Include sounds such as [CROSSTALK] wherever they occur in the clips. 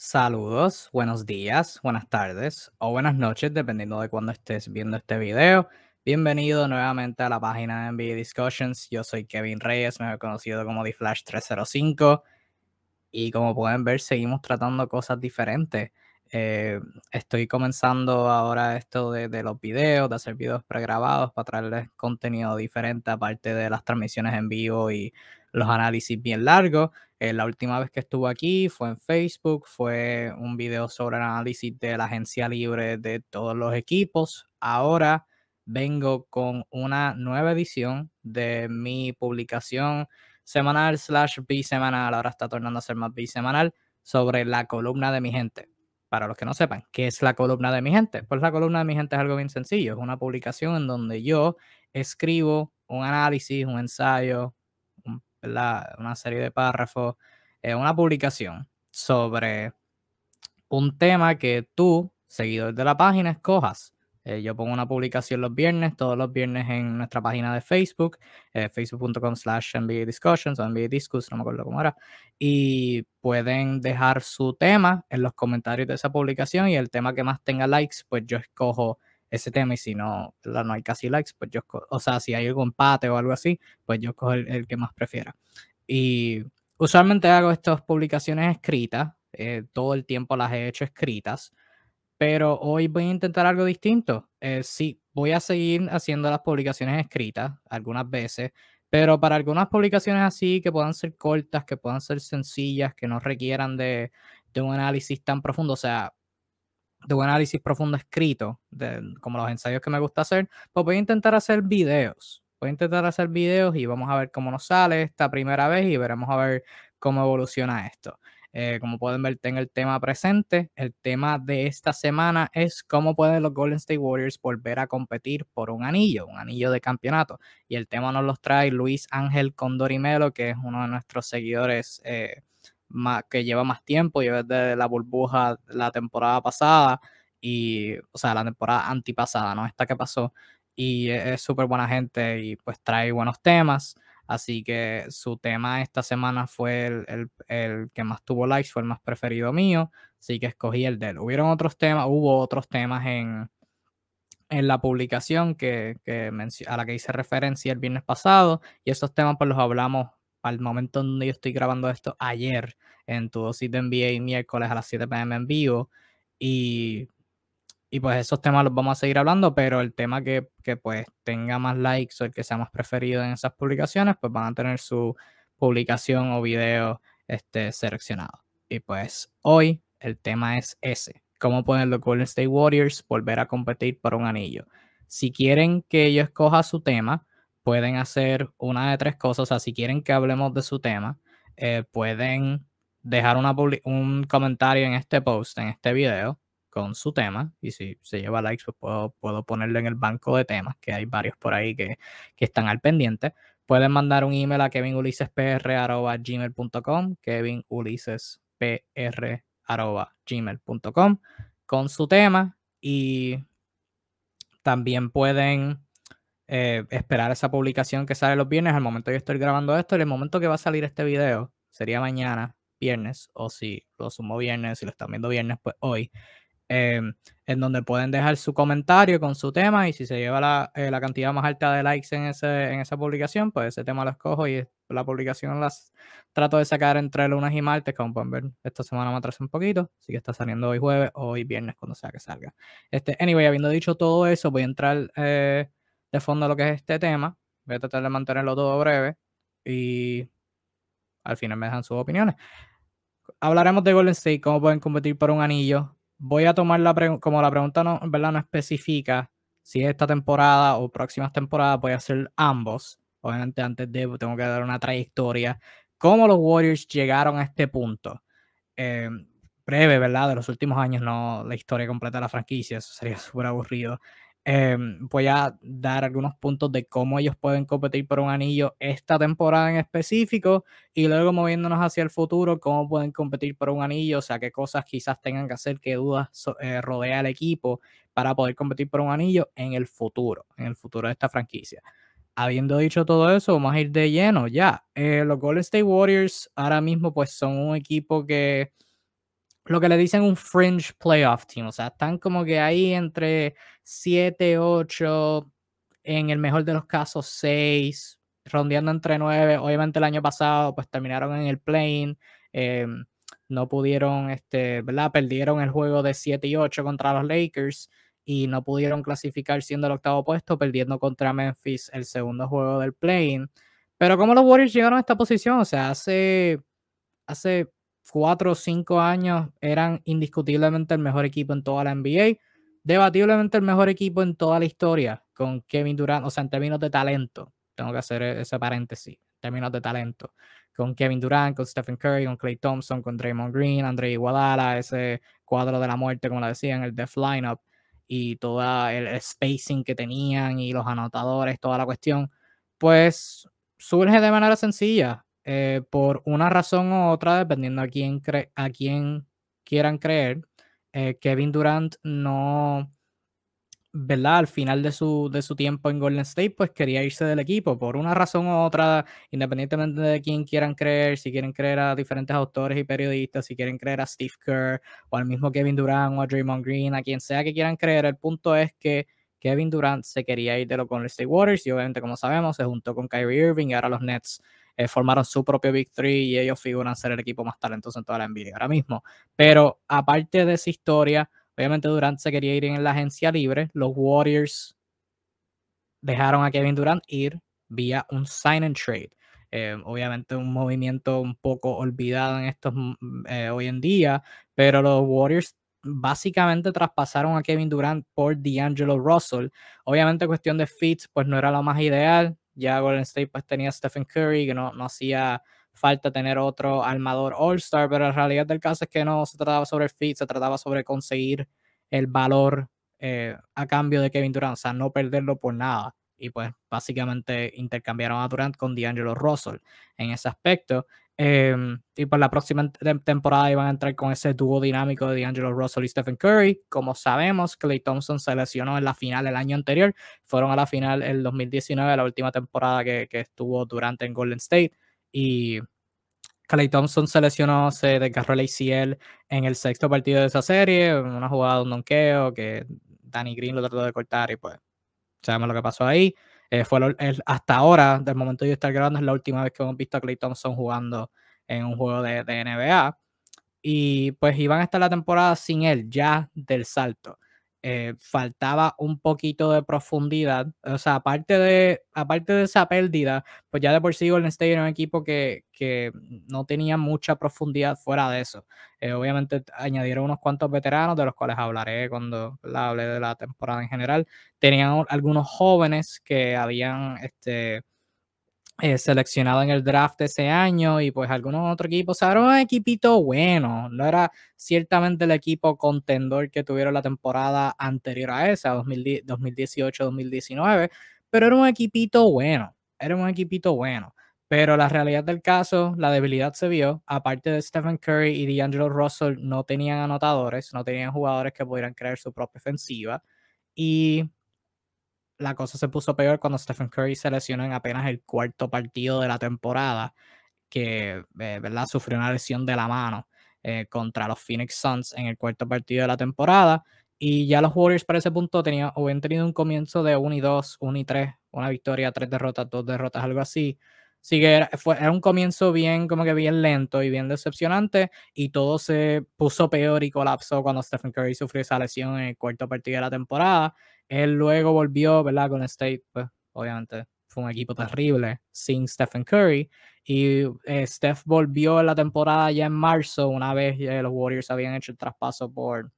Saludos, buenos días, buenas tardes o buenas noches, dependiendo de cuándo estés viendo este video. Bienvenido nuevamente a la página de NBA Discussions. Yo soy Kevin Reyes, me he conocido como TheFlash305 y como pueden ver seguimos tratando cosas diferentes. Eh, estoy comenzando ahora esto de, de, los videos, de hacer videos pregrabados para traerles contenido diferente aparte de las transmisiones en vivo y los análisis bien largos. Eh, la última vez que estuve aquí fue en Facebook, fue un video sobre el análisis de la agencia libre de todos los equipos. Ahora vengo con una nueva edición de mi publicación semanal slash bisemanal, ahora está tornando a ser más bisemanal, sobre la columna de mi gente. Para los que no sepan, ¿qué es la columna de mi gente? Pues la columna de mi gente es algo bien sencillo, es una publicación en donde yo escribo un análisis, un ensayo, una serie de párrafos, eh, una publicación sobre un tema que tú, seguidor de la página, escojas. Eh, yo pongo una publicación los viernes, todos los viernes en nuestra página de Facebook, eh, facebook.com slash NBA Discussions o NBA Discuss, no me acuerdo cómo era. Y pueden dejar su tema en los comentarios de esa publicación y el tema que más tenga likes, pues yo escojo ese tema y si no, no hay casi likes, pues yo, o sea, si hay algún empate o algo así, pues yo cojo el, que más prefiera. Y usualmente hago estas publicaciones escritas, eh, todo el tiempo las he hecho escritas, pero hoy voy a intentar algo distinto. Eh, sí, voy a seguir haciendo las publicaciones escritas algunas veces, pero para algunas publicaciones así que puedan ser cortas, que puedan ser sencillas, que no requieran de, de un análisis tan profundo, o sea, de un análisis profundo escrito, de, como los ensayos que me gusta hacer, pues voy a intentar hacer videos. Voy a intentar hacer videos y vamos a ver cómo nos sale esta primera vez y veremos a ver cómo evoluciona esto. Eh, como pueden ver, tengo el tema presente. El tema de esta semana es cómo pueden los Golden State Warriors volver a competir por un anillo, un anillo de campeonato. Y el tema nos los trae Luis Ángel Condorimelo, que es uno de nuestros seguidores eh, que lleva más tiempo, lleva desde la burbuja la temporada pasada y, o sea, la temporada antipasada, ¿no? Esta que pasó. Y e, es súper buena gente y pues trae buenos temas. Así que su tema esta semana fue el, el, que más tuvo likes, fue el más preferido mío. Así que escogí el de él. Hubieron otros temas, hubo otros temas en, en la publicación que, que a la que hice referencia el viernes pasado. Y esos temas pues los hablamos al momento donde yo estoy grabando esto ayer en tu dosis de NBA miércoles a las 7 pm en vivo. Y, y, pues esos temas los vamos a seguir hablando, pero el tema que, que, pues tenga más likes o el que sea más preferido en esas publicaciones, pues van a tener su publicación o video este, seleccionado. Y pues hoy el tema es ese. ¿Cómo pueden los Golden State Warriors volver a competir por un anillo? Si quieren que yo escoja su tema, pueden hacer una de tres cosas. O sea, si quieren que hablemos de su tema, eh, pueden dejar un comentario en este post, en este video, con su tema. Y si se lleva likes, pues puedo, puedo ponerlo en el banco de temas, que hay varios por ahí que, que están al pendiente. Pueden mandar un email a kevinulissespr.gmail.com, kevinulissespr.gmail.com con su tema y también pueden eh, esperar esa publicación que sale los viernes al momento yo estoy grabando esto y el momento que va a salir este video sería mañana, viernes, o si lo sumo viernes, si lo están viendo viernes, pues hoy, em, en donde pueden dejar su comentario con su tema y si se lleva la, eh, la, cantidad más alta de likes en, ese, en esa publicación, pues ese tema lo escojo y la publicación las trato de sacar entre lunes y martes, como pueden ver, esta semana me atrasé un poquito, así que está saliendo hoy jueves o hoy viernes cuando sea que salga. Este, anyway, habiendo dicho todo eso, voy a entrar... Eh, de fondo lo que es este tema. Voy a tratar de mantenerlo todo breve y al final me dejan sus opiniones. Hablaremos de Golden State, cómo pueden competir por un anillo. Voy a tomar la como la pregunta no, ¿verdad? no especifica si esta temporada o próximas temporadas voy a hacer ambos. Obviamente antes de tengo que dar una trayectoria. ¿Cómo los Warriors llegaron a este punto? Eh, breve, ¿verdad? De los últimos años, no la historia completa de la franquicia, eso sería [LAUGHS] súper aburrido. Em, voy a dar algunos puntos de cómo ellos pueden competir por un anillo esta temporada en específico y luego moviéndonos hacia el futuro, cómo pueden competir por un anillo, o sea, qué cosas quizás tengan que hacer, qué dudas eh, rodea al equipo para poder competir por un anillo en el futuro, en el futuro de esta franquicia. Habiendo dicho todo eso, vamos a ir de lleno ya. Eh, los Golden State Warriors ahora mismo pues son un equipo que lo que le dicen un fringe playoff team, o sea, están como que ahí entre 7, 8, en el mejor de los casos 6, rondeando entre 9. Obviamente el año pasado pues terminaron en el plane, em, no pudieron, este, ¿verdad? Perdieron el juego de 7 y 8 contra los Lakers y no pudieron clasificar siendo el octavo puesto, perdiendo contra Memphis el segundo juego del plane. Pero como los Warriors llegaron a esta posición, o sea, hace, hace cuatro o cinco años eran indiscutiblemente el mejor equipo en toda la NBA, debatiblemente el mejor equipo en toda la historia, con Kevin Durant, o sea, en términos de talento, tengo que hacer ese paréntesis, en términos de talento, con Kevin Durant, con Stephen Curry, con Clay Thompson, con Draymond Green, Andre Iguodala, ese cuadro de la muerte, como le decían, el Death Lineup, y todo el spacing que tenían y los anotadores, toda la cuestión, pues surge de manera sencilla. Eh, por una razón u otra, dependiendo a quién, a quién quieran creer, eh, Kevin Durant no, ¿verdad? Al final de su, de su tiempo en Golden State, pues quería irse del equipo por una razón u otra, independientemente de quién quieran creer, si quieren creer a diferentes autores y periodistas, si quieren creer a Steve Kerr o al mismo Kevin Durant o a Draymond Green, a quien sea que quieran creer, el punto es que Kevin Durant se quería ir de los Golden State Warriors y obviamente, como sabemos, se juntó con Kyrie Irving y ahora los Nets eh, formaron su propio Big Three y ellos figuran ser el equipo más talentoso en toda la NBA ahora mismo. Pero aparte de esa historia, obviamente Durant se quería ir en la agencia libre. Los Warriors dejaron a Kevin Durant ir vía un sign and trade. Eh, obviamente un movimiento un poco olvidado en estos mm, eh, hoy en día, pero los Warriors básicamente traspasaron a Kevin Durant por D'Angelo Russell. Obviamente cuestión de fits, pues no era lo más ideal. Ya Golden State pues tenía Stephen Curry, que no, no hacía falta tener otro armador All-Star, pero la realidad del caso es que no se trataba sobre el fit, se trataba sobre conseguir el valor eh, a cambio de Kevin Durant, o sea, no perderlo por nada. Y pues básicamente intercambiaron a Durant con D'Angelo Russell en ese aspecto. Em, y por la próxima temporada iban a entrar con ese dúo dinámico de D'Angelo Russell y Stephen Curry. Como sabemos, Clay Thompson se lesionó en la final el año anterior. Fueron a la final el 2019, la última temporada que, que estuvo durante en Golden State. Y Clay Thompson se lesionó, se desgarró el ACL en el sexto partido de esa serie. Una jugada de un donqueo que Danny Green lo trató de cortar y pues sabemos lo que pasó ahí. Eh, fue hasta ahora, del momento de yo estar grabando, es la última vez que hemos visto a Clay Thompson jugando en un juego de, de NBA. Y pues iban a estar la temporada sin él, ya del salto. Eh, faltaba un poquito de profundidad. O sea, aparte de, aparte de esa pérdida, pues ya de por sí Golden State era un equipo que, que no tenía mucha profundidad fuera de eso. Eh, obviamente añadieron unos cuantos veteranos, de los cuales hablaré cuando hable de la temporada en general. Tenían algunos jóvenes que habían este, eh, seleccionado en el draft ese año y pues algunos otros equipos. O sea, era un equipito bueno, no era ciertamente el equipo contendor que tuvieron la temporada anterior a esa, 2018-2019, pero era un equipito bueno, era un equipito bueno. Pero la realidad del caso, la debilidad se vio. Aparte de Stephen Curry y D'Angelo Russell, no tenían anotadores, no tenían jugadores que pudieran crear su propia ofensiva. Y la cosa se puso peor cuando Stephen Curry se lesionó en apenas el cuarto partido de la temporada, que eh, ¿verdad? sufrió una lesión de la mano eh, contra los Phoenix Suns en el cuarto partido de la temporada. Y ya los Warriors para ese punto tenían, habían tenido un comienzo de 1 y 2, 1 y 3, una victoria, tres derrotas, dos derrotas, algo así. Así que era, fue, era un comienzo bien, como que bien lento y bien decepcionante. Y todo se puso peor y colapsó cuando Stephen Curry sufrió esa lesión en el cuarto partido de la temporada. Él luego volvió, ¿verdad? Con State, pues obviamente fue un equipo terrible sin Stephen Curry. Y eh, Steph volvió en la temporada ya en marzo, una vez los Warriors habían hecho el traspaso por,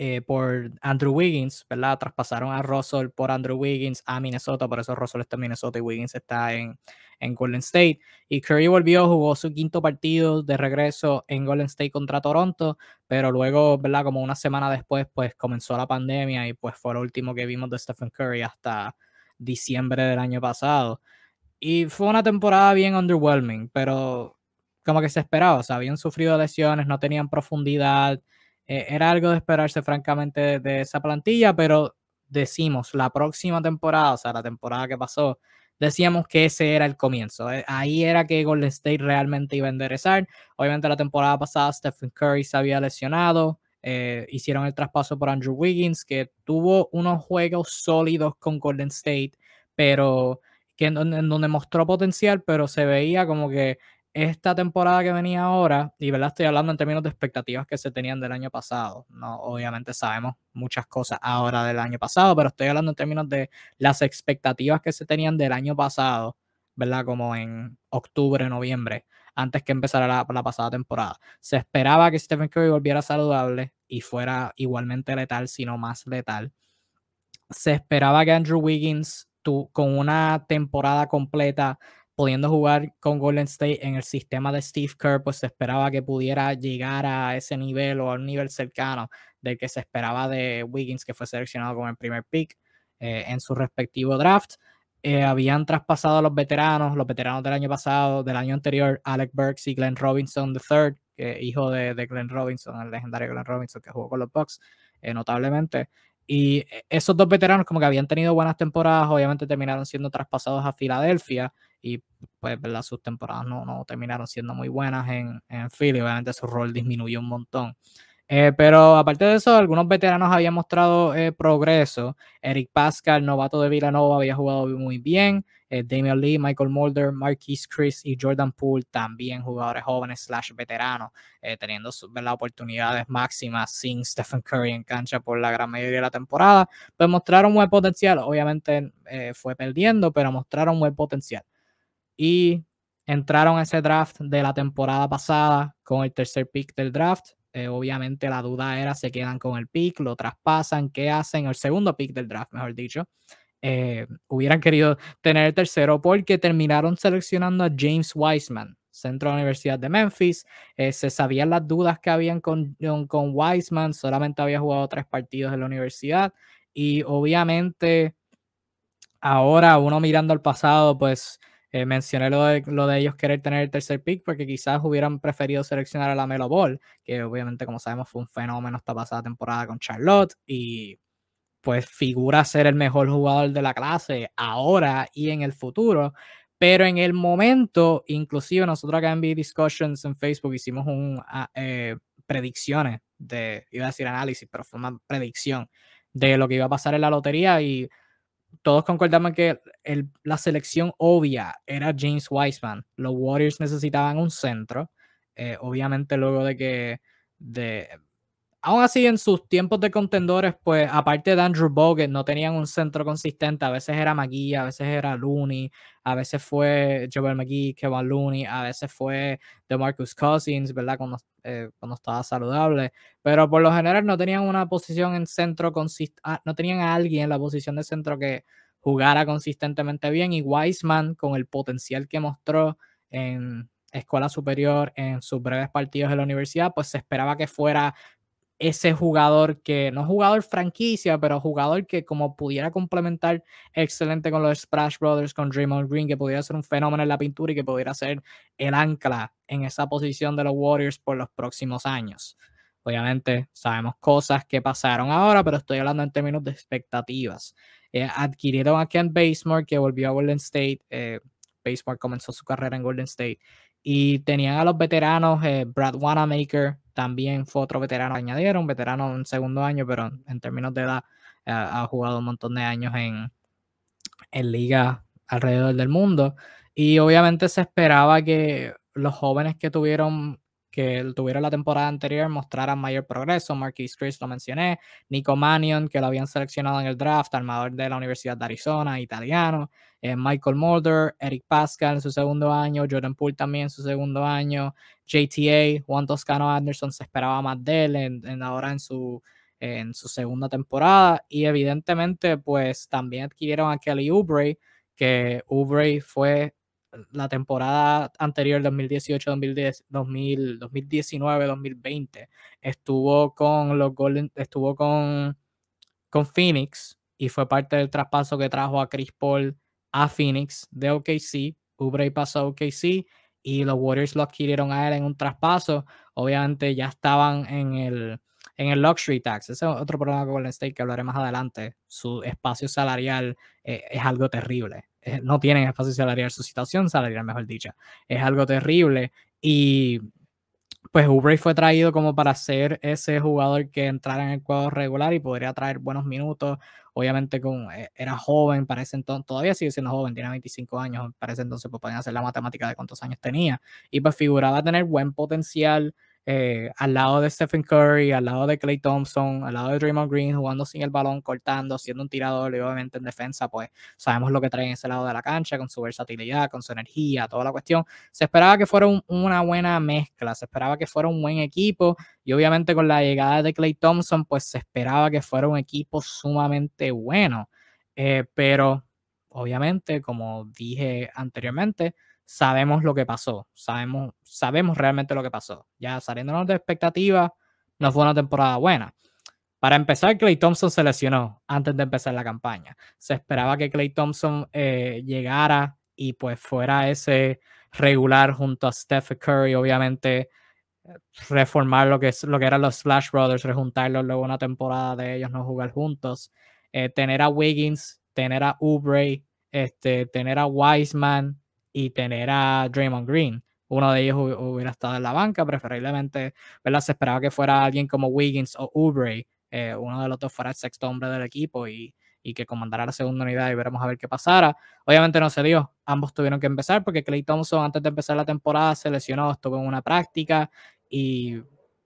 eh, por Andrew Wiggins, ¿verdad? Traspasaron a Russell por Andrew Wiggins a Minnesota, por eso Russell está en Minnesota y Wiggins está en, en Golden State. Y Curry volvió, jugó su quinto partido de regreso en Golden State contra Toronto, pero luego, ¿verdad? Como una semana después, pues comenzó la pandemia y pues fue lo último que vimos de Stephen Curry hasta diciembre del año pasado. Y fue una temporada bien underwhelming, pero como que se esperaba, o sea, habían sufrido lesiones, no tenían profundidad eh, era algo de esperarse, francamente, de, esa plantilla, pero decimos, la próxima temporada, o sea, la temporada que pasó, decíamos que ese era el comienzo. Eh, ahí era que Golden State realmente iba a enderezar. Obviamente la temporada pasada Stephen Curry se había lesionado. Eh, hicieron el traspaso por Andrew Wiggins, que tuvo unos juegos sólidos con Golden State, pero que en donde mostró potencial, pero se veía como que esta temporada que venía ahora, y verdad estoy hablando en términos de expectativas que se tenían del año pasado, no obviamente sabemos muchas cosas ahora del año pasado, pero estoy hablando en términos de las expectativas que se tenían del año pasado, ¿verdad? Como en octubre, noviembre, antes que empezara la, pasada temporada. Se esperaba que Stephen Curry volviera saludable y fuera igualmente letal, sino más letal. Se esperaba que Andrew Wiggins, tu, con una temporada completa pudiendo jugar con Golden State en el sistema de Steve Kerr, pues se esperaba que pudiera llegar a ese nivel o a un nivel cercano del que se esperaba de Wiggins, que fue seleccionado como el primer pick eh, en su respectivo draft. Eh, habían traspasado a los veteranos, los veteranos del año pasado, del año anterior, Alec Burks y Glenn Robinson III, que, hijo de, de, Glenn Robinson, el legendario Glenn Robinson que jugó con los Bucks eh, notablemente. Y esos dos veteranos como que habían tenido buenas temporadas, obviamente terminaron siendo traspasados a Filadelfia y pues ¿verdad? sus temporadas no, no terminaron siendo muy buenas en, en Philly, obviamente su rol disminuyó un montón. Eh, pero aparte de eso, algunos veteranos habían mostrado eh, progreso. Eric Pascal, novato de Villanova, había jugado muy bien. Eh, Damian Lee, Michael Mulder, Marquise Chris y Jordan Poole, también jugadores jóvenes slash veteranos, teniendo ¿verdad? oportunidades máximas sin Stephen Curry en cancha por la gran mayoría de la temporada. Pues mostraron buen potencial. Obviamente fue perdiendo, pero mostraron buen potencial y entraron a ese draft de la temporada pasada con el tercer pick del draft. Eh, obviamente la duda era, se quedan con el pick, lo traspasan, ¿qué hacen? El segundo pick del draft, mejor dicho. Eh, hubieran querido tener el tercero porque terminaron seleccionando a James Wiseman, centro de la Universidad de Memphis. Eh, se sabían las dudas que habían con, con Wiseman, solamente había jugado tres partidos en la universidad y obviamente ahora uno mirando al pasado, pues eh, mencioné lo de, lo de ellos querer tener el tercer pick porque quizás hubieran preferido seleccionar a la Melo Ball, que obviamente, como sabemos, fue un fenómeno esta pasada temporada con Charlotte y pues figura ser el mejor jugador de la clase ahora y en el futuro. Pero en el momento, inclusive nosotros acá en B Discussions en Facebook hicimos un ah, eh, predicciones de, iba a decir análisis, pero fue una predicción de lo que iba a pasar en la lotería y todos concordamos que la selección obvia era James Wiseman. Los Warriors necesitaban un centro. Eh, obviamente, luego de que. De, aún así, en sus tiempos de contendores, pues aparte de Andrew Bogut, no tenían un centro consistente. A veces era McGee, a veces era Looney, a veces fue Joel McGee, Kevin Looney, a veces fue DeMarcus Cousins, ¿verdad? Cuando, eh, estaba saludable. Pero por lo general no tenían una posición en centro consistente, ah, no tenían a alguien en la posición de centro que jugara consistentemente bien. Y Wiseman, con el potencial que mostró en escuela superior, en sus breves partidos de la universidad, pues se esperaba que fuera ese jugador que, no jugador franquicia, pero jugador que como pudiera complementar excelente con los Splash Brothers, con Draymond Green, que pudiera ser un fenómeno en la pintura y que pudiera ser el ancla en esa posición de los Warriors por los próximos años. Obviamente sabemos cosas que pasaron ahora, pero estoy hablando en términos de expectativas. Eh, adquirieron a Ken Basemore, que volvió a Golden State. Eh, Basemore comenzó su carrera en Golden State. Y tenían a los veteranos, eh, Brad Wanamaker, también fue otro veterano añadieron, veterano en segundo año, pero en términos de edad ha jugado un montón de años en, en liga alrededor del mundo. Y obviamente se esperaba que los jóvenes que tuvieron que tuvieron la temporada anterior mostraran mayor progreso. Marquis Chris lo mencioné, Nico Mannion, que lo habían seleccionado en el draft, armador de la Universidad de Arizona, italiano, eh, Michael Mulder, Eric Pascal en su segundo año, Jordan Poole también en su segundo año, JTA, Juan Toscano Anderson se esperaba más de él en, ahora en su, en su segunda temporada. Y evidentemente pues también adquirieron a Kelly Oubre, que Oubre fue la temporada anterior, 2018, 2019, 2020, estuvo con los Golden, estuvo con, con Phoenix y fue parte del traspaso que trajo a Chris Paul a Phoenix de OKC. Oubre pasó a OKC y los Warriors lo adquirieron a él en un traspaso. Obviamente ya estaban en el, en el luxury tax. Ese es otro problema con Golden State que hablaré más adelante. Su espacio salarial eh, es algo terrible. Eh, no tienen espacio salarial, su situación salarial, mejor dicho. Es algo terrible y pues Oubre fue traído como para ser ese jugador que entrara en el cuadro regular y podría traer buenos minutos. Obviamente con, eh, era joven, parece entonces, todavía sigue siendo joven, tiene 25 años, parece entonces pues podían hacer la matemática de cuántos años tenía. Y pues figuraba tener buen potencial eh, al lado de Stephen Curry, al lado de Clay Thompson, al lado de Draymond Green, jugando sin el balón, cortando, siendo un tirador y obviamente en defensa, pues sabemos lo que trae en ese lado de la cancha, con su versatilidad, con su energía, toda la cuestión. Se esperaba que fuera una buena mezcla, se esperaba que fuera un buen equipo y obviamente con la llegada de Clay Thompson, pues se esperaba que fuera un equipo sumamente bueno. Eh, pero obviamente, como dije anteriormente, sabemos lo que pasó, sabemos, sabemos realmente lo que pasó. Ya saliéndonos de expectativas, no fue una temporada buena. Para empezar, Clay Thompson se lesionó antes de empezar la campaña. Se esperaba que Clay Thompson eh, llegara y pues fuera ese regular junto a Steph Curry, obviamente reformar lo que, es, lo que eran los Splash Brothers, rejuntarlos luego una temporada de ellos no jugar juntos, eh, tener a Wiggins, tener a Oubre, este, tener a Wiseman, y tener a Draymond Green. Uno de ellos hubiera estado en la banca, preferiblemente, ¿verdad? Se esperaba que fuera alguien como Wiggins o Oubre, eh, uno de los dos fuera el sexto hombre del equipo y, y, que comandara la segunda unidad y veremos a ver qué pasara. Obviamente no se dio, ambos tuvieron que empezar porque Clay Thompson antes de empezar la temporada se lesionó, estuvo en una práctica y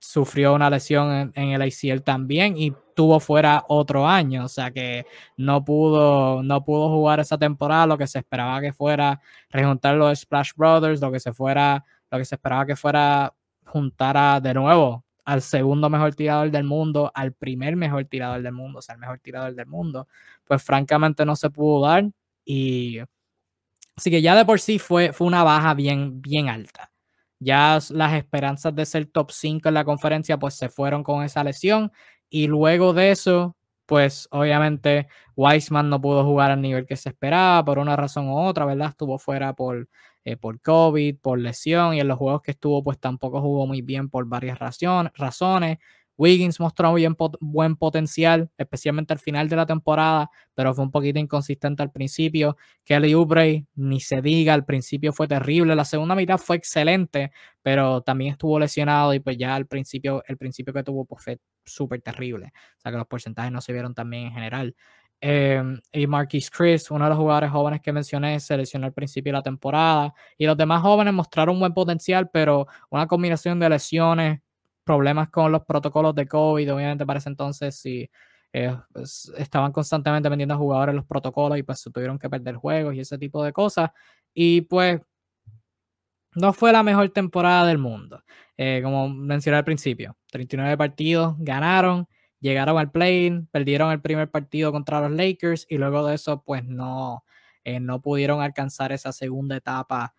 sufrió una lesión en, el ACL también y tuvo fuera otro año, o sea que no pudo, no pudo jugar esa temporada, lo que se esperaba que fuera rejuntar los Splash Brothers, lo que se fuera, lo que se esperaba que fuera juntar de nuevo al segundo mejor tirador del mundo, al primer mejor tirador del mundo, o sea, el mejor tirador del mundo, pues francamente no se pudo dar y así que ya de por sí fue, fue una baja bien, bien alta ya las esperanzas de ser top 5 en la conferencia pues se fueron con esa lesión y luego de eso pues obviamente Weisman no pudo jugar al nivel que se esperaba por una razón u otra, ¿verdad? Estuvo fuera por, eh, por COVID, por lesión y en los juegos que estuvo pues tampoco jugó muy bien por varias razones. Wiggins mostró bien buen potencial, especialmente al final de la temporada, pero fue un poquito inconsistente al principio. Kelly Oubre, ni se diga, al principio fue terrible. La segunda mitad fue excelente, pero también estuvo lesionado y pues ya al principio, el principio que tuvo pues fue súper terrible. O sea que los porcentajes no se vieron también en general. Em, y Marquis Chris, uno de los jugadores jóvenes que mencioné, se lesionó al principio de la temporada. Y los demás jóvenes mostraron buen potencial, pero una combinación de lesiones, problemas con los protocolos de COVID, obviamente para ese entonces sí eh, estaban constantemente vendiendo a jugadores los protocolos y pues tuvieron que perder juegos y ese tipo de cosas. Y pues no fue la mejor temporada del mundo. Eh, como mencioné al principio, 39 partidos, ganaron, llegaron al play perdieron el primer partido contra los Lakers y luego de eso pues no, eh, no pudieron alcanzar esa segunda etapa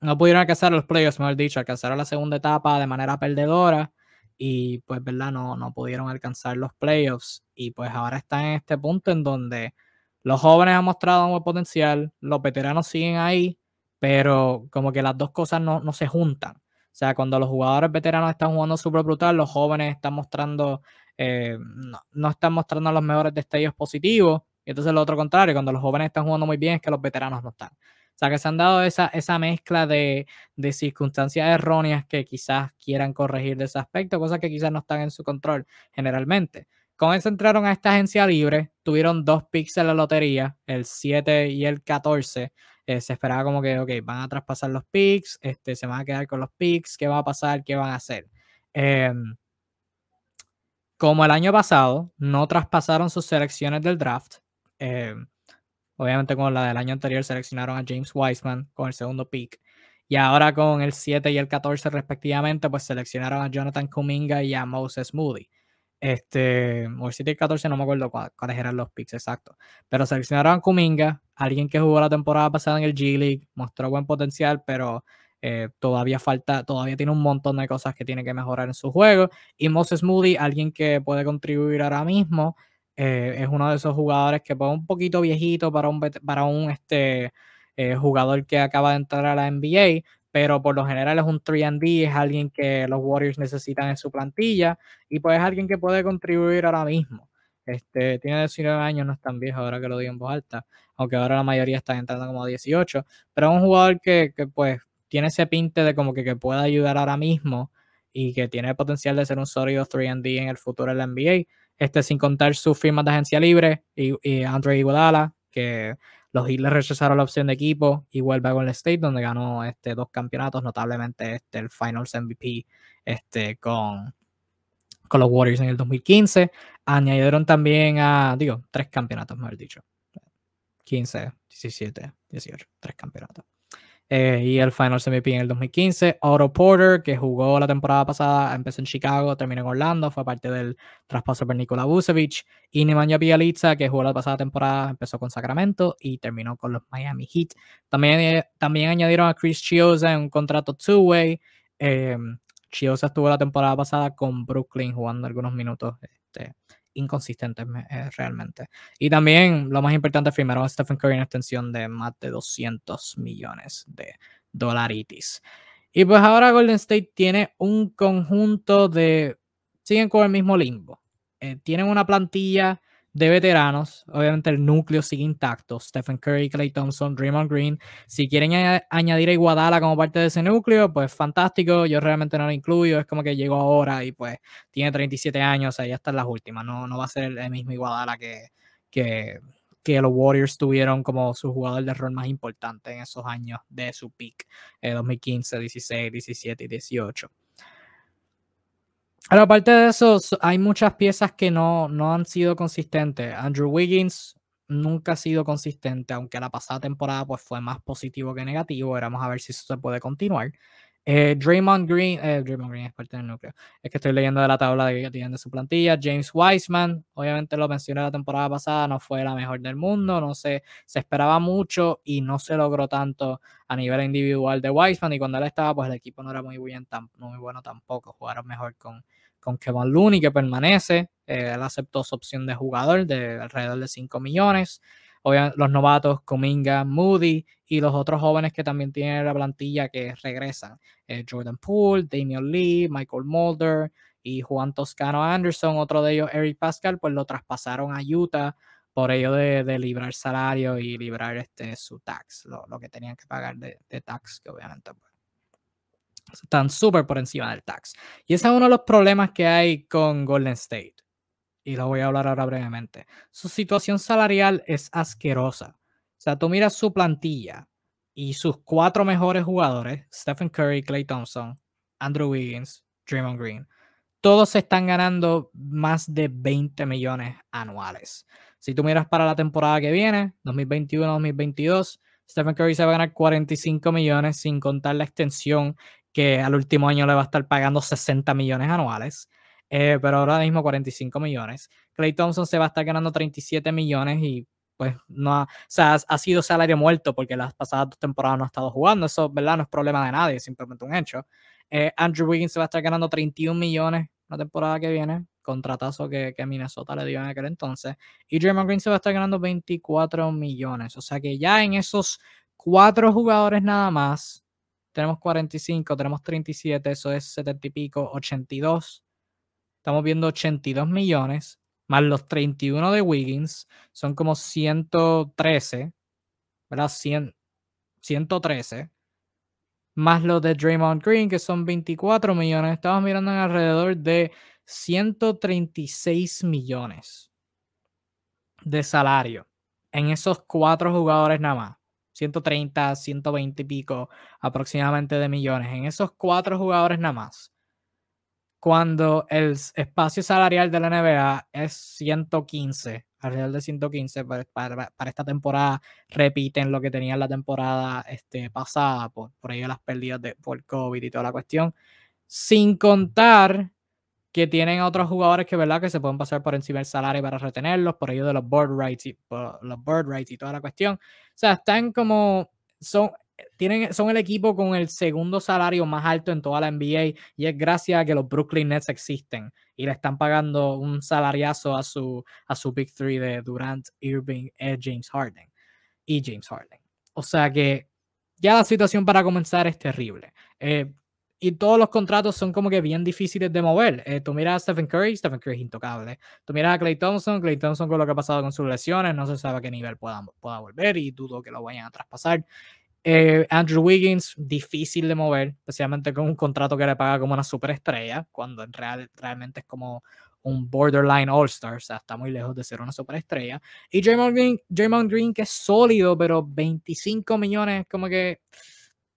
no pudieron alcanzar los playoffs, mejor dicho, alcanzaron la segunda etapa de manera perdedora y pues, ¿verdad? No, no pudieron alcanzar los playoffs y pues ahora están en este punto en donde los jóvenes han mostrado un buen potencial, los veteranos siguen ahí, pero como que las dos cosas no, no se juntan. O sea, cuando los jugadores veteranos están jugando súper brutal, los jóvenes están mostrando, eh, no, no, están mostrando los mejores destellos positivos. Y entonces lo otro contrario, cuando los jóvenes están jugando muy bien es que los veteranos no están. O sea, que se han dado esa, esa mezcla de, de, circunstancias erróneas que quizás quieran corregir de ese aspecto, cosas que quizás no están en su control generalmente. Con se entraron a esta agencia libre, tuvieron dos picks en la lotería, el 7 y el 14. Eh, se esperaba como que, ok, van a traspasar los picks, este, se van a quedar con los picks, ¿qué va a pasar? ¿Qué van a hacer? Em, como el año pasado, no traspasaron sus selecciones del draft. Eh, Obviamente con la del año anterior seleccionaron a James Wiseman con el segundo pick. Y ahora con el 7 y el 14 respectivamente, pues seleccionaron a Jonathan Kuminga y a Moses Moody. Este, o el 7 y el 14 no me acuerdo cuáles eran los picks exactos. Pero seleccionaron a Kuminga, alguien que jugó la temporada pasada en el G League, mostró buen potencial, pero eh, todavía falta, todavía tiene un montón de cosas que tiene que mejorar en su juego. Y Moses Moody, alguien que puede contribuir ahora mismo, eh, es uno de esos jugadores que fue un poquito viejito para un, para un este, eh, jugador que acaba de entrar a la NBA, pero por lo general es un 3D, es alguien que los Warriors necesitan en su plantilla y pues es alguien que puede contribuir ahora mismo. Este, tiene 19 años, no es tan viejo ahora que lo digo en voz alta, aunque ahora la mayoría están entrando como a 18, pero es un jugador que, que pues tiene ese pinte de como que, que pueda ayudar ahora mismo y que tiene el potencial de ser un sólido 3D en el futuro de la NBA. Este, sin contar sus firmas de agencia libre y, y Andre Iguodala, que los Heat le rechazaron la opción de equipo y vuelve a Golden State, donde ganó este, dos campeonatos, notablemente este, el Finals MVP este, con, con los Warriors en el 2015. Añadieron también a, digo, tres campeonatos, mejor dicho. 15, 17, 18, tres campeonatos. Eh, y el Finals MVP en el 2015. Otto Porter, que jugó la temporada pasada, empezó en Chicago, terminó en Orlando, fue parte del traspaso por Nikola Vucevic. Y Nemanja Bjelica, que jugó la pasada temporada, empezó con Sacramento y terminó con los Miami Heat. También, eh, también añadieron a Chris Chiosa en un contrato two-way. Eh, Chiosa estuvo la temporada pasada con Brooklyn jugando algunos minutos. Este, inconsistentes eh, realmente. Y también, lo más importante, firmaron a Stephen Curry en extensión de más de 200 millones de dolaritis. Y pues ahora Golden State tiene un conjunto de... Siguen con el mismo limbo. Eh, tienen una plantilla de veteranos. Obviamente el núcleo sigue intacto. Stephen Curry, Clay Thompson, Draymond Green. Si quieren añadir a Iguadala como parte de ese núcleo, pues fantástico. Yo realmente no lo incluyo. Es como que llegó ahora y pues tiene 37 años. O sea, ya están las últimas. No, no va a ser el mismo Iguadala que, que, los Warriors tuvieron como su jugador de rol más importante en esos años de su peak. 2015, 16, 17 y 18. Pero aparte de eso, hay muchas piezas que no, no han sido consistentes. Andrew Wiggins nunca ha sido consistente, aunque la pasada temporada pues, fue más positivo que negativo. Veremos a ver si eso se puede continuar. Eh, Draymond Green, eh, Draymond Green es parte del núcleo. Es que estoy leyendo de la tabla que tienen de su plantilla. James Wiseman, obviamente lo mencioné la temporada pasada, no fue la mejor del mundo, no sé, se esperaba mucho y no se logró tanto a nivel individual de Wiseman. Y cuando él estaba, pues el equipo no era muy, bien, no muy bueno tampoco. Jugaron mejor con, con Kevin Looney, que permanece. Eh, él aceptó su opción de jugador de alrededor de 5 millones. Obviamente, los novatos, Cominga, Moody y los otros jóvenes que también tienen la plantilla que regresan. Eh, Jordan Poole, Damian Lee, Michael Mulder y Juan Toscano Anderson, otro de ellos, Eric Pascal, pues lo traspasaron a Utah por ello de, librar salario y librar este, su tax, lo, que tenían que pagar de, de tax, que obviamente pues, están súper por encima del tax. Y ese es uno de los problemas que hay con Golden State. Y lo voy a hablar ahora brevemente. Su situación salarial es asquerosa. O sea, tú miras su plantilla y sus cuatro mejores jugadores, Stephen Curry, Clay Thompson, Andrew Wiggins, Draymond Green, todos están ganando más de 20 millones anuales. Si tú miras para la temporada que viene, 2021-2022, Stephen Curry se va a ganar 45 millones sin contar la extensión que al último año le va a estar pagando 60 millones anuales, eh, pero ahora mismo 45 millones. Clay Thompson se va a estar ganando 37 millones y pues no ha, o sea, ha sido salario muerto porque las pasadas dos temporadas no ha estado jugando. Eso, ¿verdad? No es problema de nadie, simplemente un hecho. Eh, Andrew Wiggins se va a estar ganando 31 millones la temporada que viene, contratazo que, que Minnesota le dio en aquel entonces. Y Draymond Green se va a estar ganando 24 millones. O sea que ya en esos cuatro jugadores nada más, tenemos 45, tenemos 37, eso es 70 y pico, 82. Estamos viendo 82 millones, más los 31 de Wiggins, son como 113, ¿verdad? 100, 113. Más los de Draymond Green, que son 24 millones. Estamos mirando en alrededor de 136 millones de salario en esos cuatro jugadores nada más. 130, 120 y pico aproximadamente de millones en esos cuatro jugadores nada más. Cuando el espacio salarial de la NBA es 115, alrededor de 115 para, para, esta temporada, repiten lo que tenían la temporada este, pasada por, por ahí las pérdidas de, por COVID y toda la cuestión, sin contar que tienen otros jugadores que, ¿verdad? que se pueden pasar por encima del salario para retenerlos, por ello de los board rights y, los board rights y toda la cuestión. O sea, están como, son, tienen, son el equipo con el segundo salario más alto en toda la NBA y es gracias a que los Brooklyn Nets existen y le están pagando un salariazo a su, a su Big Three de Durant, Irving, y James Harden y James Harden. O sea que ya la situación para comenzar es terrible. Eh, y todos los contratos son como que bien difíciles de mover. Eh, tú miras a Stephen Curry, Stephen Curry es intocable. Tú miras a Clay Thompson, Clay Thompson con lo que ha pasado con sus lesiones, no se sabe a qué nivel pueda, pueda volver y dudo que lo vayan a traspasar. Eh, Andrew Wiggins, difícil de mover, especialmente con un contrato que le paga como una superestrella, cuando en real, realmente es como un borderline all-star, o sea, está muy lejos de ser una superestrella. Y Draymond Green, Draymond Green, que es sólido, pero 25 millones, como que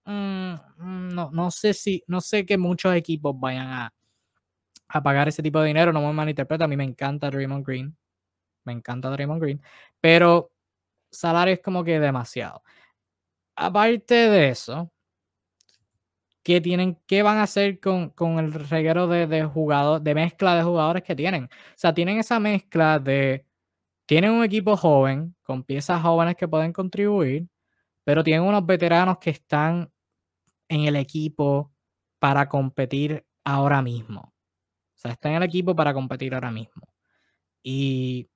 Mm, mm, no, no sé si, no sé que muchos equipos vayan a, a pagar ese tipo de dinero, no me malinterpreta, a mí me encanta Draymond Green, me encanta Draymond Green, pero salario es como que demasiado. Aparte de eso, ¿qué tienen, qué van a hacer con, con el reguero de, de jugadores, de mezcla de jugadores que tienen? O sea, tienen esa mezcla de, tienen un equipo joven, con piezas jóvenes que pueden contribuir, pero tienen unos veteranos que están en el equipo para competir ahora mismo. O sea, está en el equipo para competir ahora mismo. Y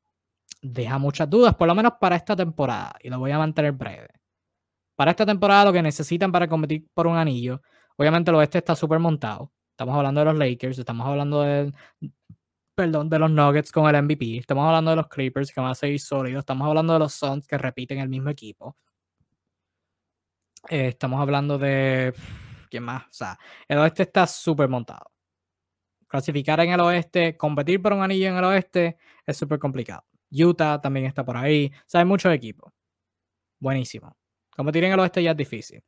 deja muchas dudas, por lo menos para esta temporada. Y lo voy a mantener breve. Para esta temporada lo que necesitan para competir por un anillo, obviamente el oeste está súper montado. Estamos hablando de los Lakers, estamos hablando de, perdón, de los Nuggets con el MVP, estamos hablando de los Clippers que van a seguir sólidos, estamos hablando de los Suns que repiten el mismo equipo. Eh, estamos hablando de. ¿Quién más? O sea, el oeste está súper montado. Clasificar en el oeste, competir por un anillo en el oeste es súper complicado. Utah también está por ahí. O sea, hay muchos equipos. Buenísimo. Competir en el oeste ya es difícil.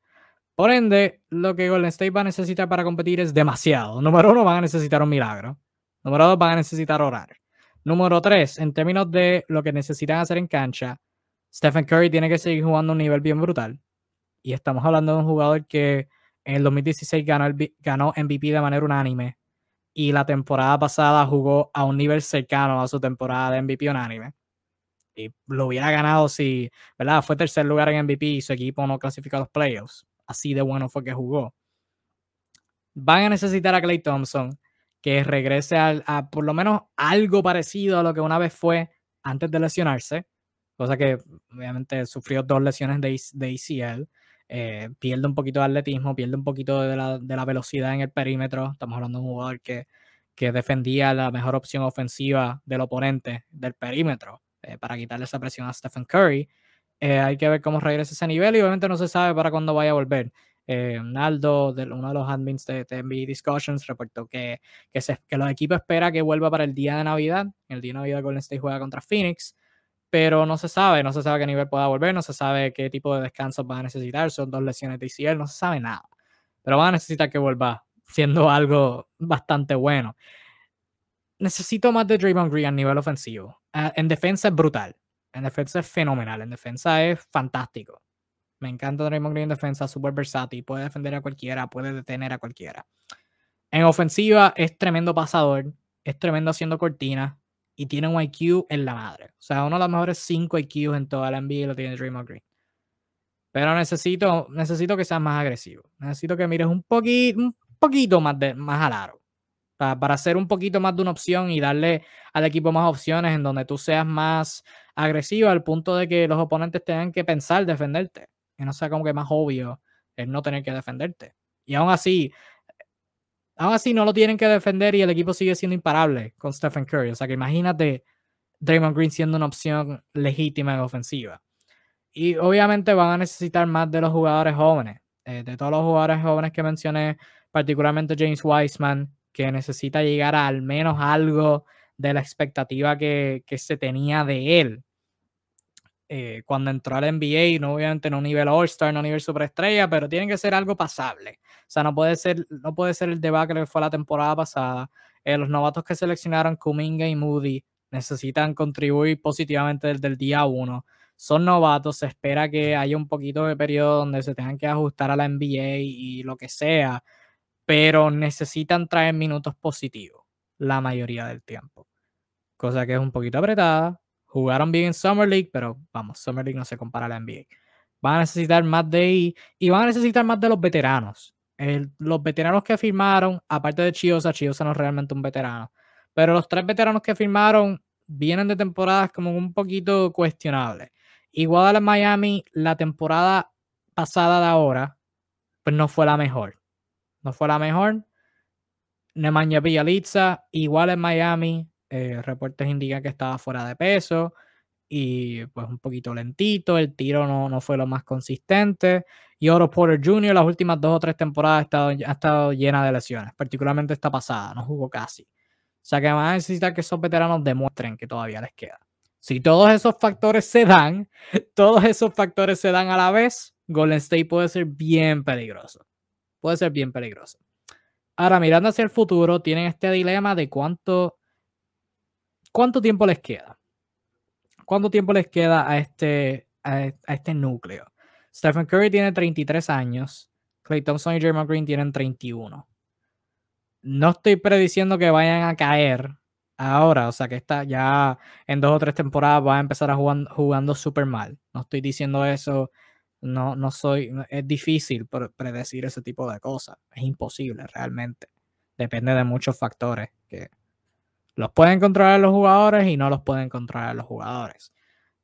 Por ende, lo que Golden State va a necesitar para competir es demasiado. Número uno, van a necesitar un milagro. Número dos, van a necesitar orar. Número tres, en términos de lo que necesitan hacer en cancha, Stephen Curry tiene que seguir jugando a un nivel bien brutal. Y estamos hablando de un jugador que en el 2016 ganó, el, ganó MVP de manera unánime. Y la temporada pasada jugó a un nivel cercano a su temporada de MVP unánime. Y lo hubiera ganado si, ¿verdad? Fue tercer lugar en MVP y su equipo no clasificó a los playoffs. Así de bueno fue que jugó. Van a necesitar a Clay Thompson que regrese a, por lo menos algo parecido a lo que una vez fue antes de lesionarse. Cosa que obviamente sufrió dos lesiones de, de ACL. Eh, pierde un poquito de atletismo, pierde un poquito de la, de la, velocidad en el perímetro. Estamos hablando de un jugador que, que defendía la mejor opción ofensiva del oponente del perímetro eh, para quitarle esa presión a Stephen Curry. Eh, hay que ver cómo regresa ese nivel y obviamente no se sabe para cuándo vaya a volver. Naldo, de, uno de los admins de TNB Discussions, reportó que, que, se, que los equipos espera que vuelva para el día de Navidad. El día de Navidad Golden State juega contra Phoenix pero no se sabe, no se sabe a qué nivel pueda volver, no se sabe qué tipo de descansos va a necesitar, son dos lesiones de ICL, no se sabe nada, pero van a necesitar que vuelva siendo algo bastante bueno. Necesito más de Draymond Green a nivel ofensivo. Ah, en defensa es brutal, en defensa es fenomenal, en defensa es fantástico. Me encanta Draymond Green en defensa, súper versátil, puede defender a cualquiera, puede detener a cualquiera. En ofensiva es tremendo pasador, es tremendo haciendo cortinas, y tiene un IQ en la madre. O sea, uno de los mejores 5 IQs en toda la NBA lo tiene Draymond Green. Pero necesito, necesito que seas más agresivo. Necesito que mires un, poquito un poquito más, de, más a largo. Para, para hacer un poquito más de una opción y darle al equipo más opciones en donde tú seas más agresivo al punto de que los oponentes tengan que pensar defenderte. Que no sea como que más obvio el no tener que defenderte. Y aún así, Aún así, no lo tienen que defender y el equipo sigue siendo imparable con Stephen Curry. O sea que imagínate Draymond Green siendo una opción legítima en ofensiva. Y obviamente van a necesitar más de los jugadores jóvenes. Eh, de todos los jugadores jóvenes que mencioné, particularmente James Wiseman, que necesita llegar a al menos algo de la expectativa que, que se tenía de él. Eh, cuando entró al NBA, no obviamente no nivel All-Star, no nivel superestrella, pero tiene que ser algo pasable. O sea, no puede ser, no puede ser el debacle que fue la temporada pasada. Eh, los novatos que seleccionaron, Kuminga y Moody, necesitan contribuir positivamente desde el día uno. Son novatos, se espera que haya un poquito de periodo donde se tengan que ajustar a la NBA y lo que sea, pero necesitan traer minutos positivos la mayoría del tiempo. Cosa que es un poquito apretada, Jugaron bien en Summer League, pero vamos, Summer League no se compara a la NBA. Van a necesitar más de ahí y van a necesitar más de los veteranos. los veteranos que firmaron, aparte de Chiosa, Chiosa no es realmente un veterano, pero los tres veteranos que firmaron vienen de temporadas como un poquito cuestionables. Igual a Miami, la temporada pasada de ahora, pues no fue la mejor. No fue la mejor. Nemanja Bjelica, igual en Miami, eh, reportes indican que estaba fuera de peso y pues un poquito lentito, el tiro no, no fue lo más consistente. Y Otto Porter Jr. las últimas dos o tres temporadas ha estado, ha estado llena de lesiones, particularmente esta pasada, no jugó casi. O sea que van a necesitar que esos veteranos demuestren que todavía les queda. Si todos esos factores se dan, [LAUGHS] todos esos factores se dan a la vez, Golden State puede ser bien peligroso. Puede ser bien peligroso. Ahora, mirando hacia el futuro, tienen este dilema de cuánto, cuánto tiempo les queda. ¿Cuánto tiempo les queda a este, a, este núcleo? Stephen Curry tiene 33 años. Clay Thompson y Jeremy Green tienen 31. No estoy prediciendo que vayan a caer ahora, o sea que está ya en dos o tres temporadas va a empezar a jugar jugando súper mal. No estoy diciendo eso, no, no soy, es difícil predecir ese tipo de cosas, es imposible realmente. Depende de muchos factores que los pueden controlar los jugadores y no los pueden controlar los jugadores.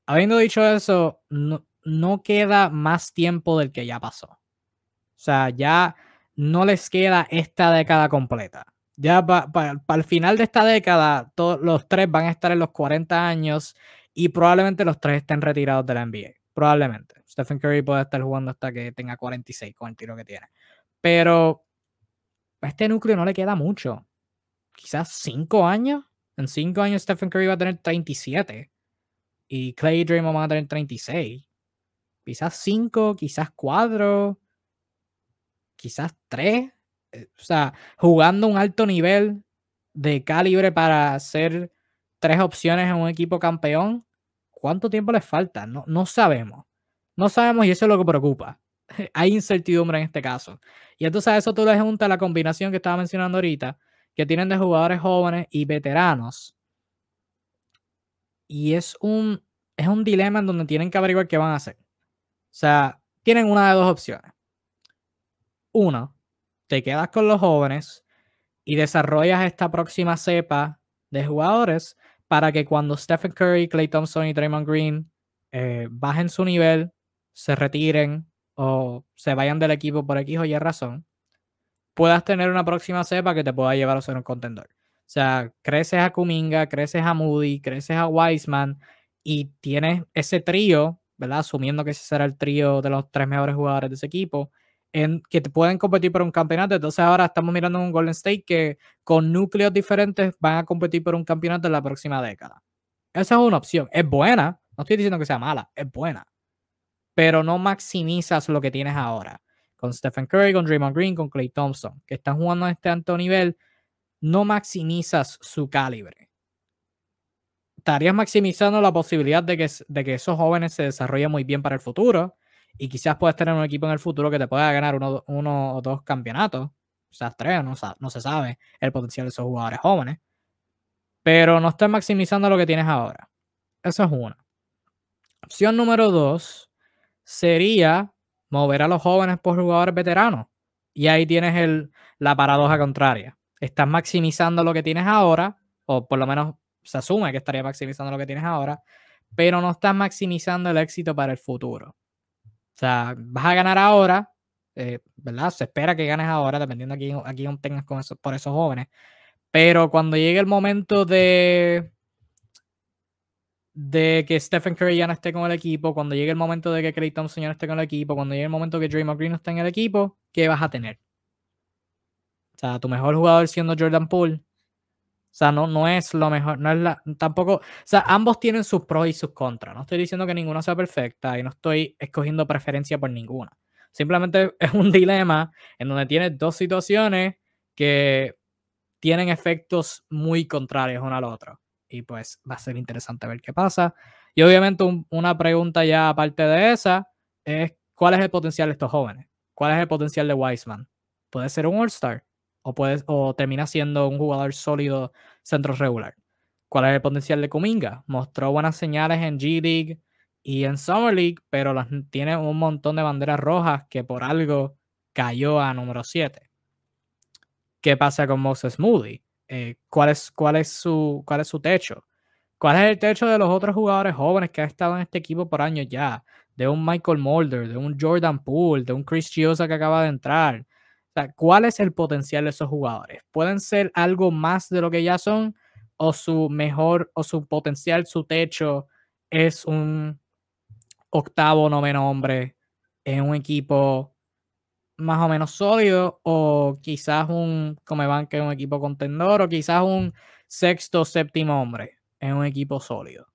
Habiendo dicho eso, no, queda más tiempo del que ya pasó. O sea, ya no les queda esta década completa. Ya para el final de esta década, todos los tres van a estar en los 40 años y probablemente los tres estén retirados de la NBA. Probablemente. Stephen Curry puede estar jugando hasta que tenga 46 con el tiro que tiene. Pero a este núcleo no le queda mucho quizás cinco años. En cinco años Stephen Curry va a tener 37 y Clay y Draymond van a tener 36. Quizás cinco, quizás cuatro, quizás tres. Eh, o sea, jugando un alto nivel de calibre para ser tres opciones en un equipo campeón. ¿Cuánto tiempo les falta? No, no sabemos. No sabemos y eso es lo que preocupa. [LAUGHS] Hay incertidumbre en este caso. Y entonces a eso tú le juntas la combinación que estaba mencionando ahorita que tienen de jugadores jóvenes y veteranos. Y es un, es un dilema en donde tienen que averiguar qué van a hacer. O sea, tienen una de dos opciones. Uno, te quedas con los jóvenes y desarrollas esta próxima cepa de jugadores para que cuando Stephen Curry, Clay Thompson y Draymond Green eh, bajen su nivel, se retiren o se vayan del equipo por X o Y razón, puedas tener una próxima cepa que te pueda llevar a ser un contendor. O sea, creces a Kuminga, creces a Moody, creces a Wiseman y tienes ese trío, ¿verdad? Asumiendo que ese será el trío de los tres mejores jugadores de ese equipo, que te pueden competir por un campeonato. Entonces ahora estamos mirando un Golden State que con núcleos diferentes van a competir por un campeonato en la próxima década. Esa es una opción. Es buena. No estoy diciendo que sea mala. Es buena. Pero no maximizas lo que tienes ahora con Stephen Curry, con Draymond Green, con Clay Thompson, que están jugando a este alto nivel, no maximizas su calibre. Estarías maximizando la posibilidad de que, de que esos jóvenes se desarrollen muy bien para el futuro y quizás puedas tener un equipo en el futuro que te pueda ganar uno, uno o dos campeonatos, quizás tres, no, no se sabe el potencial de esos jugadores jóvenes, pero no estás maximizando lo que tienes ahora. Eso es una. Opción número dos sería mover a los jóvenes por jugadores veteranos. Y ahí tienes el, la paradoja contraria. Estás maximizando lo que tienes ahora, o por lo menos se asume que estaría maximizando lo que tienes ahora, pero no estás maximizando el éxito para el futuro. O sea, vas a ganar ahora, eh, ¿verdad? Se espera que ganes ahora, dependiendo de a quién, tengas con por esos jóvenes. Pero cuando llegue el momento de de que Stephen Curry ya no esté con el equipo, cuando llegue el momento de que Clay Thompson ya no esté con el equipo, cuando llegue el momento que Draymond Green no esté en el equipo, ¿qué vas a tener? O sea, tu mejor jugador siendo Jordan Poole. O sea, no, no es lo mejor, no es la, tampoco, o sea, ambos tienen sus pros y sus contras. No estoy diciendo que ninguna sea perfecta y no estoy escogiendo preferencia por ninguna. Simplemente [LAUGHS] es un dilema en donde tienes dos situaciones que tienen efectos muy contrarios una a la otra y pues va a ser interesante ver qué pasa. Y obviamente una pregunta ya aparte de esa es cuál es el potencial de estos jóvenes, cuál es el potencial de Wiseman. ¿Puede ser un All-Star o, puede, o termina siendo un jugador sólido centro regular? ¿Cuál es el potencial de Kuminga? Mostró buenas señales en G-League y en Summer League, pero tiene un montón de banderas rojas que por algo cayó a número 7. ¿Qué pasa con Moses Moody? Eh, cuál, es, cuál, es su, cuál es su techo. ¿Cuál es el techo de los otros jugadores jóvenes que han estado en este equipo por años ya? De un Michael Mulder, de un Jordan Poole, de un Chris Chiosa que acaba de entrar, O sea, ¿cuál es el potencial de esos jugadores? ¿Pueden ser algo más de lo que ya son? ¿O su mejor, o su potencial, su techo es un octavo, noveno hombre en un equipo más o menos sólido? ¿O quizás un, como van que un equipo contendor? ¿O quizás un sexto, séptimo hombre en un equipo sólido?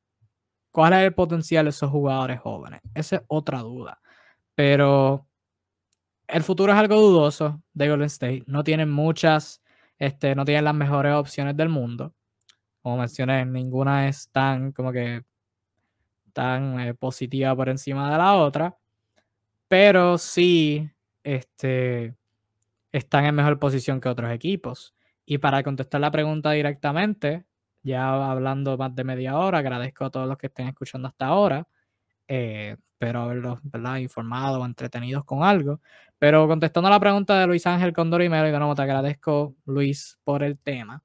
¿Cuál es el potencial de esos jugadores jóvenes? Esa es otra duda. Pero el futuro es algo dudoso de Golden State. No tienen muchas, este, no tienen las mejores opciones del mundo. Como mencioné, ninguna es tan como que tan eh, positiva por encima de la otra. Pero sí, este, están en mejor posición que otros equipos. Y para contestar la pregunta directamente, ya hablando más de media hora, agradezco a todos los que estén escuchando hasta ahora. Eh, espero haberlos ¿verdad? informado o entretenidos con algo. Pero contestando a la pregunta de Luis Ángel Condorimero, y de nuevo te agradezco, Luis, por el tema.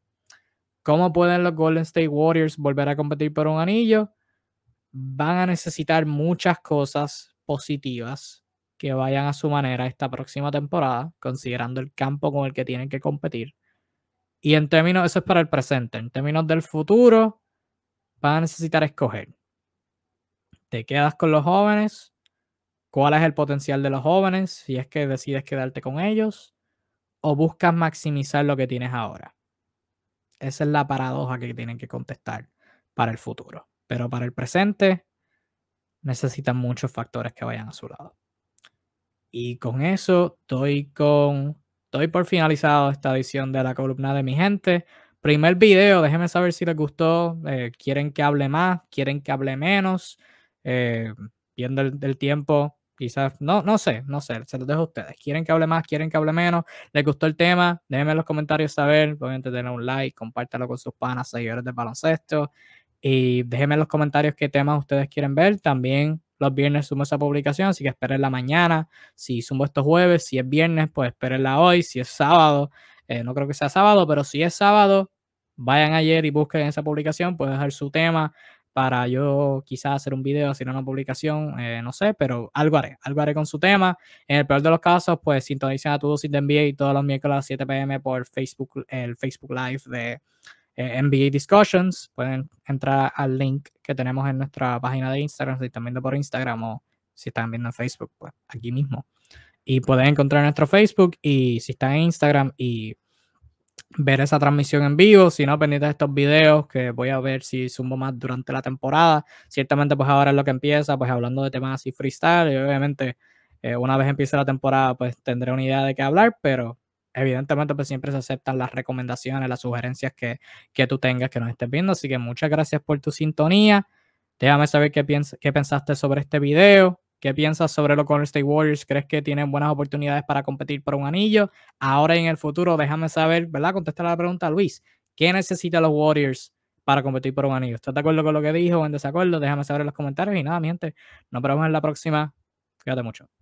¿Cómo pueden los Golden State Warriors volver a competir por un anillo? Van a necesitar muchas cosas positivas que vayan a su manera esta próxima temporada, considerando el campo con el que tienen que competir. Y en términos, eso es para el presente. En términos del futuro, van a necesitar escoger te quedas con los jóvenes, cuál es el potencial de los jóvenes, si es que decides quedarte con ellos, o buscas maximizar lo que tienes ahora. Esa es la paradoja que tienen que contestar para el futuro. Pero para el presente necesitan muchos factores que vayan a su lado. Y con eso doy con doy por finalizado esta edición de la columna de mi gente. Primer video, déjenme saber si les gustó, eh, quieren que hable más, quieren que hable menos. Eh, viendo el, tiempo, quizás, no, no sé, no sé, se los dejo a ustedes. ¿Quieren que hable más? ¿Quieren que hable menos? ¿Les gustó el tema? Déjenme en los comentarios saber, obviamente tener un like, compártelo con sus panas, seguidores de baloncesto. Y déjenme en los comentarios qué temas ustedes quieren ver. También los viernes sumo esa publicación, así que esperen la mañana. Si sumo estos jueves, si es viernes, pues espérenla hoy. Si es sábado, eh, no creo que sea sábado, pero si es sábado, vayan ayer y busquen esa publicación, pueden dejar su tema, para yo quizás hacer un video, hacer una publicación, eh, no sé, pero algo haré, algo haré con su tema. En el peor de los casos, pues sintonicen a tu dosis de NBA todos los miércoles a las 7 pm por Facebook, el Facebook Live de eh, NBA Discussions. Pueden entrar al link que tenemos en nuestra página de Instagram, si están viendo por Instagram o si están viendo en Facebook, pues aquí mismo. Y pueden encontrar nuestro Facebook y si están en Instagram y ver esa transmisión en vivo, si no, pendientes de estos videos que voy a ver si sumo más durante la temporada. Ciertamente, pues ahora es lo que empieza, pues hablando de temas así freestyle y obviamente eh, una vez empiece la temporada, pues tendré una idea de qué hablar, pero evidentemente pues siempre se aceptan las recomendaciones, las sugerencias que, que tú tengas, que nos estés viendo. Así que muchas gracias por tu sintonía. Déjame saber qué, qué pensaste sobre este video. ¿Qué piensas sobre los Golden State Warriors? ¿Crees que tienen buenas oportunidades para competir por un anillo? Ahora y en el futuro, déjame saber, ¿verdad? Contestar la pregunta, Luis. ¿Qué necesitan los Warriors para competir por un anillo? ¿Estás de acuerdo con lo que dijo o en desacuerdo? Déjame saber en los comentarios. Y nada, mi gente, nos vemos en la próxima. Fíjate mucho.